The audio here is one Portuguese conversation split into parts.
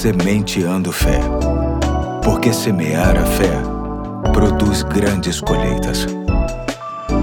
Sementeando Fé. Porque semear a fé produz grandes colheitas.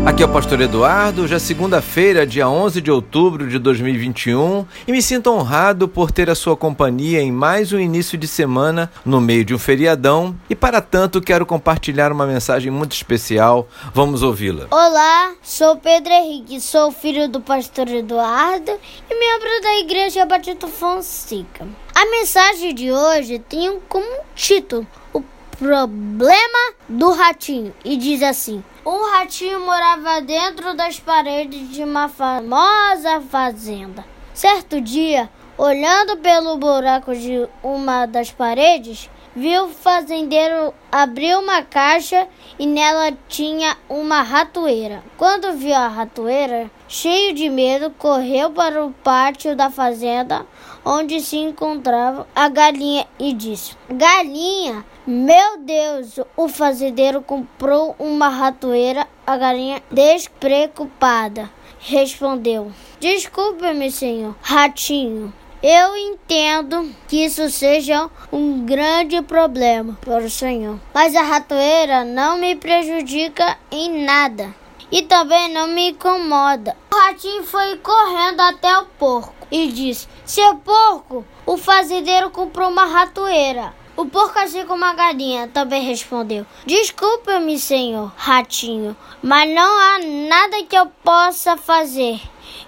Aqui é o Pastor Eduardo, já segunda-feira, dia 11 de outubro de 2021, e me sinto honrado por ter a sua companhia em mais um início de semana no meio de um feriadão, e para tanto quero compartilhar uma mensagem muito especial. Vamos ouvi-la. Olá, sou Pedro Henrique, sou filho do Pastor Eduardo e membro da Igreja Batista Fonseca. A mensagem de hoje tem como título O Problema do Ratinho e diz assim: Um ratinho morava dentro das paredes de uma famosa fazenda. Certo dia, olhando pelo buraco de uma das paredes, viu o fazendeiro abrir uma caixa e nela tinha uma ratoeira. Quando viu a ratoeira, cheio de medo, correu para o pátio da fazenda onde se encontrava a galinha e disse: Galinha, meu Deus, o fazendeiro comprou uma ratoeira. A galinha, despreocupada, respondeu: Desculpe-me, senhor ratinho. Eu entendo que isso seja um grande problema para o senhor, mas a ratoeira não me prejudica em nada e também não me incomoda. O ratinho foi correndo até o porco e disse: Seu porco, o fazendeiro comprou uma ratoeira. O porco, assim como a galinha, também respondeu: Desculpa-me, senhor ratinho, mas não há nada que eu possa fazer,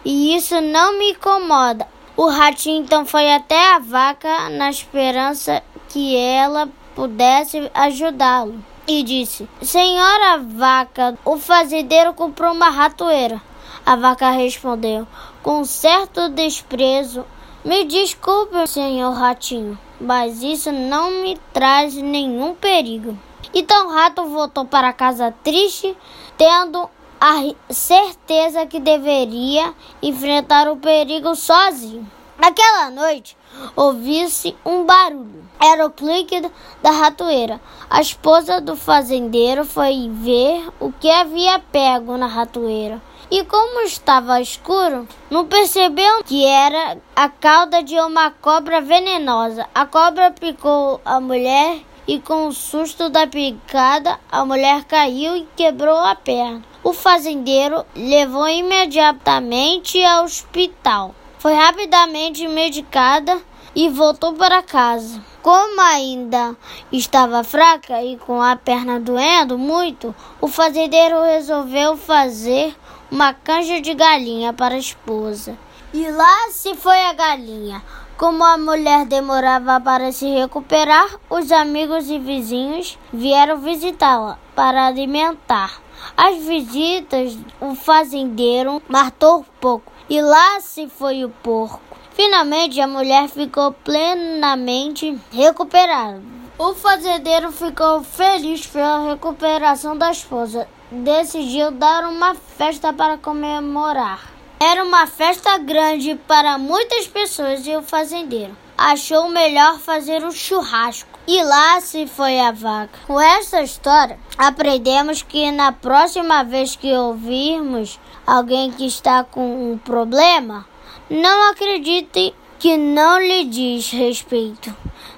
e isso não me incomoda. O ratinho então foi até a vaca na esperança que ela pudesse ajudá-lo e disse: Senhora vaca, o fazendeiro comprou uma ratoeira. A vaca respondeu com certo desprezo: Me desculpe, senhor ratinho, mas isso não me traz nenhum perigo. Então o rato voltou para casa triste, tendo a certeza que deveria enfrentar o perigo sozinho. Naquela noite, ouviu-se um barulho. Era o clique da ratoeira. A esposa do fazendeiro foi ver o que havia pego na ratoeira. E como estava escuro, não percebeu que era a cauda de uma cobra venenosa. A cobra picou a mulher e com o susto da picada, a mulher caiu e quebrou a perna. O fazendeiro levou imediatamente ao hospital. Foi rapidamente medicada e voltou para casa. Como ainda estava fraca e com a perna doendo muito, o fazendeiro resolveu fazer uma canja de galinha para a esposa. E lá se foi a galinha. Como a mulher demorava para se recuperar, os amigos e vizinhos vieram visitá-la para alimentar. As visitas, o fazendeiro matou pouco e lá se foi o porco. Finalmente a mulher ficou plenamente recuperada. O fazendeiro ficou feliz pela recuperação da esposa. Decidiu dar uma festa para comemorar. Era uma festa grande para muitas pessoas e o fazendeiro achou melhor fazer um churrasco. E lá se foi a vaca. Com essa história, aprendemos que na próxima vez que ouvirmos alguém que está com um problema, não acredite que não lhe diz respeito.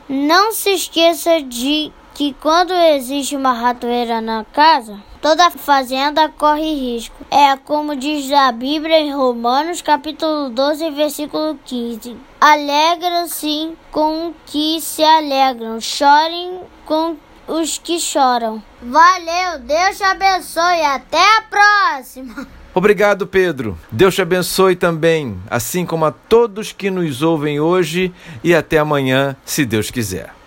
Não se esqueça de que quando existe uma ratoeira na casa, toda fazenda corre risco. É como diz a Bíblia em Romanos, capítulo 12, versículo 15. Alegram-se com que se alegram, chorem com os que choram. Valeu, Deus te abençoe, até a próxima! Obrigado, Pedro. Deus te abençoe também, assim como a todos que nos ouvem hoje e até amanhã, se Deus quiser.